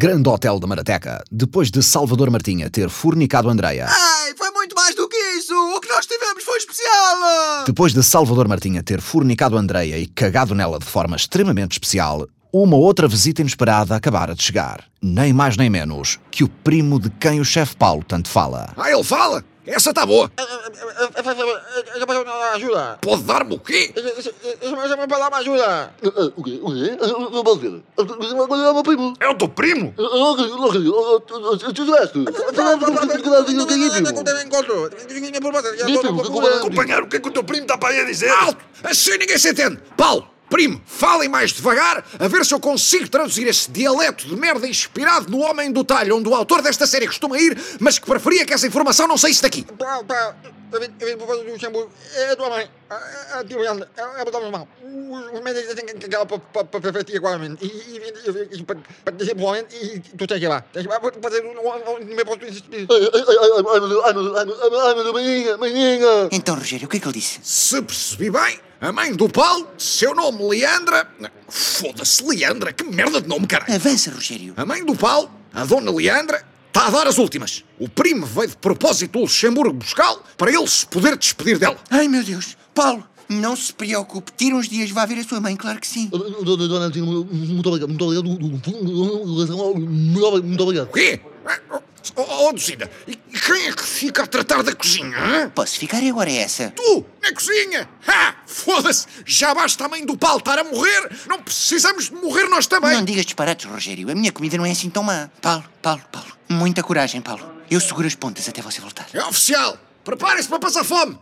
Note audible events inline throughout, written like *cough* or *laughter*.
Grande Hotel da Marateca, depois de Salvador Martinha ter fornicado Andreia. Ai, foi muito mais do que isso! O que nós tivemos foi especial! Depois de Salvador Martinha ter fornicado Andreia e cagado nela de forma extremamente especial, uma outra visita inesperada acabara de chegar. Nem mais nem menos que o primo de quem o chefe Paulo tanto fala. Ah, ele fala? Essa tá boa. Ajuda! Pode dar-me o quê? Chama para dar uma ajuda! O quê? O quê? Não posso ver. Agora é o meu primo. É o teu primo? Não acredito, não acredito. Tu tiveste? Companheiro, o que é que o teu primo está para aí a dizer? Alto! Assim ninguém se entende. Paulo, primo, falem mais devagar, a ver se eu consigo traduzir esse dialeto de merda inspirado no Homem do Talho, onde o autor desta série costuma ir, mas que preferia que essa informação não saísse daqui. Eu vim, eu vim por causa do Luxemburgo. É a tua mãe. A tia Yolanda. É a botar minha mão. Os médicos têm que chegar para perfeitir agora, E para o homem e tu tens que ir lá. Tens que ir lá para fazer um meu posto de maninha. Então, Rogério, o que é que ele disse? Se percebi bem, a mãe do Paulo, seu nome Leandra. Foda-se, Leandra, que merda de nome, caralho. Avança, Rogério. A mãe do Paulo, a dona Leandra, está a dar as últimas. O primo veio de propósito do Luxemburgo buscá-lo para ele se poder despedir dela. Ai, meu Deus. Paulo, não se preocupe. Tira uns dias, vá ver a sua mãe, claro que sim. Dona Antina, muito obrigado, muito obrigado, muito obrigado. O quê? Oh, oh Duzina, e quem é que fica a tratar da cozinha? hã? Posso ficar agora é essa? Tu, na cozinha! Ha! Foda-se! Já basta a mãe do Paulo estar a morrer! Não precisamos de morrer nós também! Não digas disparates, Rogério. A minha comida não é assim tão má. Paulo, Paulo, Paulo. Muita coragem, Paulo. Eu seguro as pontas até você voltar. É oficial! Prepare-se para passar fome!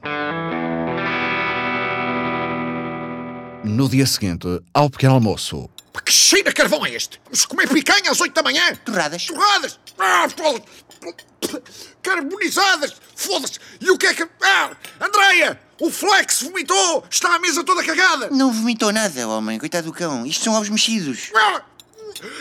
No dia seguinte, ao pequeno almoço, Que cheiro a carvão é este? Vamos comer picanha às 8 da manhã? Torradas. Torradas! Ah, foda Carbonizadas! Foda-se! E o que é que. Ah! Andreia! O Flex vomitou! Está a mesa toda cagada! Não vomitou nada, homem. Coitado do cão. Isto são ovos mexidos. Ah!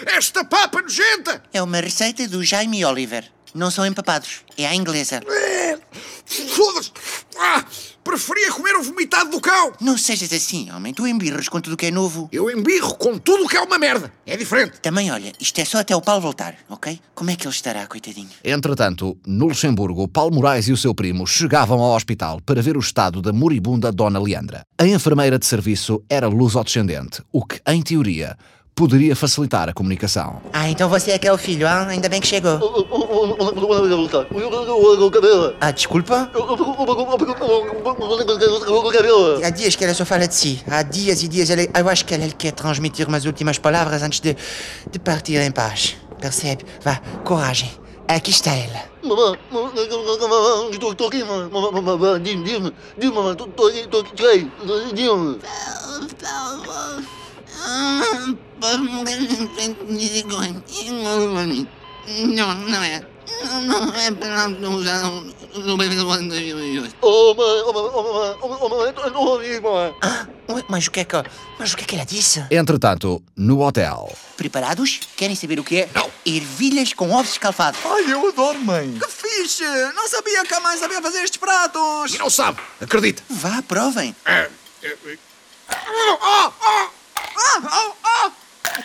Esta papa nojenta! É uma receita do Jaime Oliver. Não são empapados. É à inglesa. Ah, Foda-se! Ah! Preferia comer o vomitado do cão! Não sejas assim, homem. Tu embirras com tudo o que é novo. Eu embirro com tudo o que é uma merda! É diferente! Também, olha, isto é só até o Paulo voltar, ok? Como é que ele estará, coitadinho? Entretanto, no Luxemburgo, Paulo Moraes e o seu primo chegavam ao hospital para ver o estado da moribunda Dona Leandra. A enfermeira de serviço era lusodescendente, o que, em teoria, poderia facilitar a comunicação. Ah, então você é que é o filho, ah? Ainda bem que chegou. Ah, desculpa? Há dias que ela só fala de si. Há dias e dias. Ela, eu acho que ela quer transmitir umas últimas palavras antes de, de partir em paz. Percebe? Vá, coragem. Aqui está ela. Mamãe, estou estou aqui, mamãe. Diz-me, diz-me, diz-me, mamãe. Estou aqui, estou aqui. Diz-me. Não, não é. Não é para usar o bebê do ano mãe, mãe, mãe, mãe, eu não ouvi. Ah, mas o que é que... Mas o que é que ela disse? Entretanto, no hotel, Preparados? Querem saber o que é? Não. Ervilhas com ovos escalfados. Ai, eu adoro, mãe. Que fixe! Não sabia que a mãe sabia fazer estes pratos! E não sabe, acredita! Vá, provem. É, é, é. Ah, ah, Ah, ah, ah! Oh, oh, oh, oh.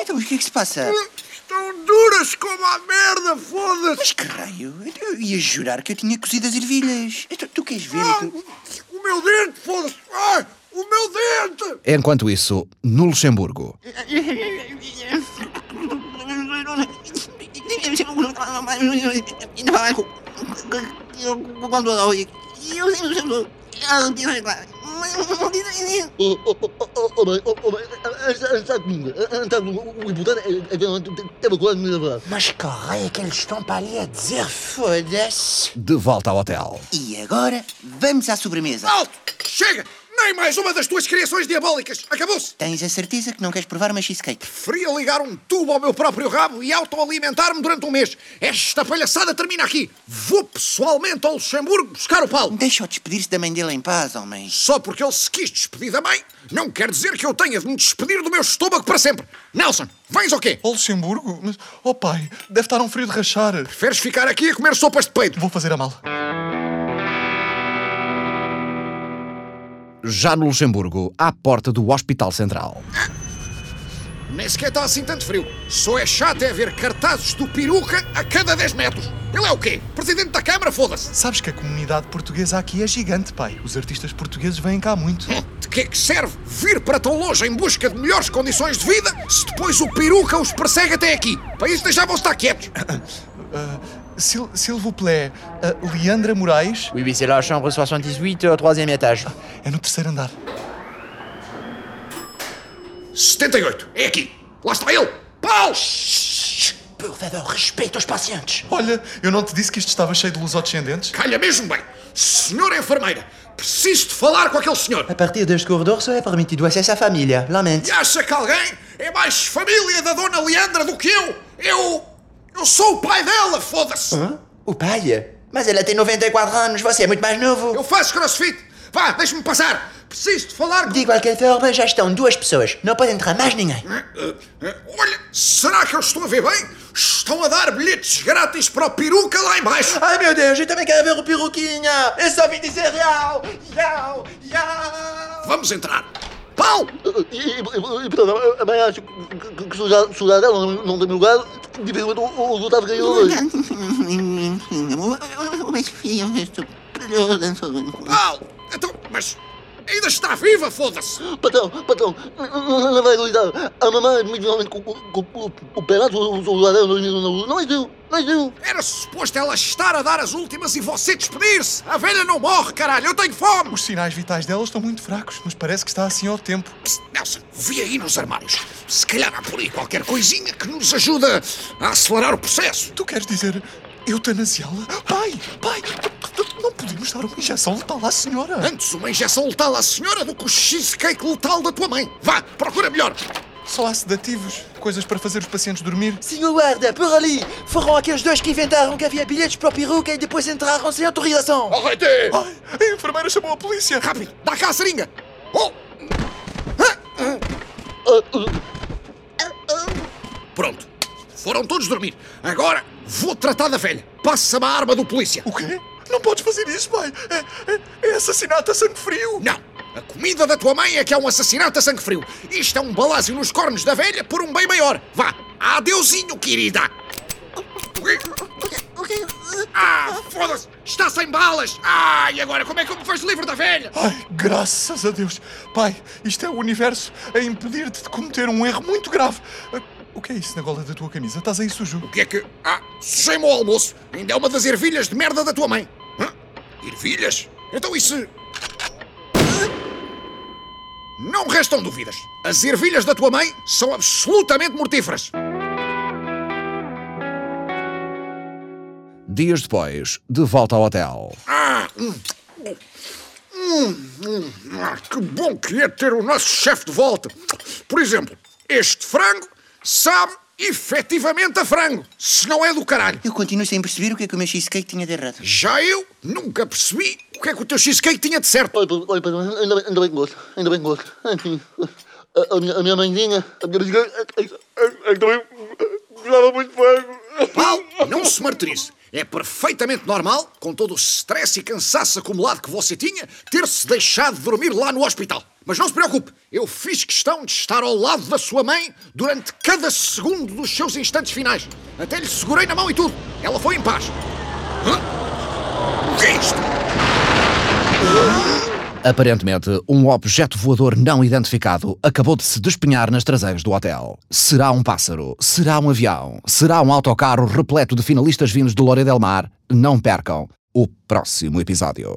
Então, o que é que se passa? Estão duras como a merda, foda-se! Mas que raio? Eu ia jurar que eu tinha cozido as ervilhas. Então, tu queres ver? Ah, Tu- o meu dente, foda-se! Ai, o meu dente! enquanto isso, no Luxemburgo, Oh, oh, oh, oh, oh, oh, oh, é. Mas que raio é que eles estão para ali a dizer? Foda-se. de volta ao hotel. E agora, vamos à sobremesa. Alto! Chega! Nem mais uma das tuas criações diabólicas! Acabou-se! Tens a certeza que não queres provar uma cheesecake? Preferia ligar um tubo ao meu próprio rabo e autoalimentar-me durante um mês. Esta palhaçada termina aqui. Vou pessoalmente ao Luxemburgo buscar o Paulo. Deixa-o despedir-se da mãe dele em paz, homem. Só porque ele se quis despedir da mãe, não quer dizer que eu tenha de me despedir do meu estômago para sempre. Nelson, vens ou quê? Ao Luxemburgo? Mas, oh pai, deve estar um frio de rachar. Preferes ficar aqui a comer sopas de peito? Vou fazer a mala. Já no Luxemburgo, à porta do Hospital Central. Nem sequer está assim tanto frio. Só é chato é ver cartazes do peruca a cada 10 metros. Ele é o quê? Presidente da Câmara? Foda-se. Sabes que a comunidade portuguesa aqui é gigante, pai. Os artistas portugueses vêm cá muito. De que é que serve vir para tão longe em busca de melhores condições de vida se depois o peruca os persegue até aqui? Para isso deixavam estar quietos. *coughs* S'il, s'il vous plaît, uh, Leandra Moraes Oui, oui, c'est la chambre 78 au troisième étage. é no terceiro andar. 78. É aqui. Lá está ele. Paulo! Por favor, respeita os pacientes. Olha, eu não te disse que isto estava cheio de lusodescendentes? Calha mesmo bem. Senhora enfermeira, preciso de falar com aquele senhor. A partir deste corredor só é permitido acesso à família. Lamento. E acha que alguém é mais família da Dona Leandra do que eu? Eu. Eu sou o pai dela, foda-se! Hã? O pai? Mas ela tem 94 anos, você é muito mais novo. Eu faço crossfit! Vá, deixe-me passar! Preciso de falar com. De qualquer forma, já estão duas pessoas. Não pode entrar mais ninguém. Eh, eh, Olha, será que eu estou a ver bem? Estão a dar bilhetes grátis para o peruca lá embaixo! Ai meu Deus, eu também quero ver o peruquinha. Eu só vim dizer real. Real. Real. Vamos entrar! Paulo! E, e, e, e portanto, acho que, se o dela não, tem lugar, dificilmente o, o resultado ganhou hoje. Paulo! Então, mas ainda está viva, foda-se! Patrão, patrão, não, não vai acreditar. A mamãe, literalmente, com, com, com o pedaço do celular dela na luz. Não não existiu. Era suposto ela estar a dar as últimas e você despedir-se! A velha não morre, caralho! Eu tenho fome! Os sinais vitais dela estão muito fracos, mas parece que está assim ao tempo. Psst, Nelson, vi aí nos armários. Se calhar há por aí qualquer coisinha que nos ajuda a acelerar o processo. Tu queres dizer eutanasiá-la? Pai, pai, podemos dar uma injeção letal à senhora. Antes uma injeção letal à senhora do que o cheesecake letal da tua mãe. Vá, procura melhor. Só há sedativos, coisas para fazer os pacientes dormir. Senhor guarda, por ali. Foram aqueles dois que inventaram que havia bilhetes para o peruca e depois entraram sem autorização. Arrete! Ai, a enfermeira chamou a polícia. Rápido, dá cá a seringa. Oh! Pronto, foram todos dormir. Agora vou tratar da velha. Passa-me a arma do polícia. O quê? Não podes fazer isso, pai. É, é, é assassinato a sangue frio. Não, a comida da tua mãe é que é um assassinato a sangue frio. Isto é um balásio nos cornos da velha por um bem maior. Vá, adeusinho, querida. Ah, foda-se! Está sem balas! Ah, e agora como é que eu me faço livre da velha? Ai, graças a Deus. Pai, isto é o universo a impedir-te de cometer um erro muito grave. Ah, O que é isso na gola da tua camisa? Estás aí sujo? O que é que. Ah, sujei-me ao almoço. Ainda é uma das ervilhas de merda da tua mãe. Ervilhas? Então isso. Não restam dúvidas. As ervilhas da tua mãe são absolutamente mortíferas. Dias depois, de volta ao hotel. Ah, hum, hum, hum, ah, que bom que é ter o nosso chefe de volta. Por exemplo, este frango sabe efetivamente a frango, se não é do caralho. Eu continuo sem perceber o que é que o meu cheesecake tinha de errado. Já eu nunca percebi o que é que o teu cheesecake tinha de certo. Olha, olha, ainda bem, ainda bem que gosto, ainda bem que gosto. Enfim, a, a minha, a minha mãezinha, a minha vizinha, é, é, é, é, também gostava muito de frango. Paulo, não se martirize. É perfeitamente normal, com todo o stress e cansaço acumulado que você tinha, ter-se deixado de dormir lá no hospital. Mas não se preocupe, eu fiz questão de estar ao lado da sua mãe durante cada segundo dos seus instantes finais. Até lhe segurei na mão e tudo. Ela foi em paz. Hã? O que é isto? Aparentemente, um objeto voador não identificado acabou de se despenhar nas traseiras do hotel. Será um pássaro? Será um avião? Será um autocarro repleto de finalistas vindos de Lore del Mar? Não percam o próximo episódio.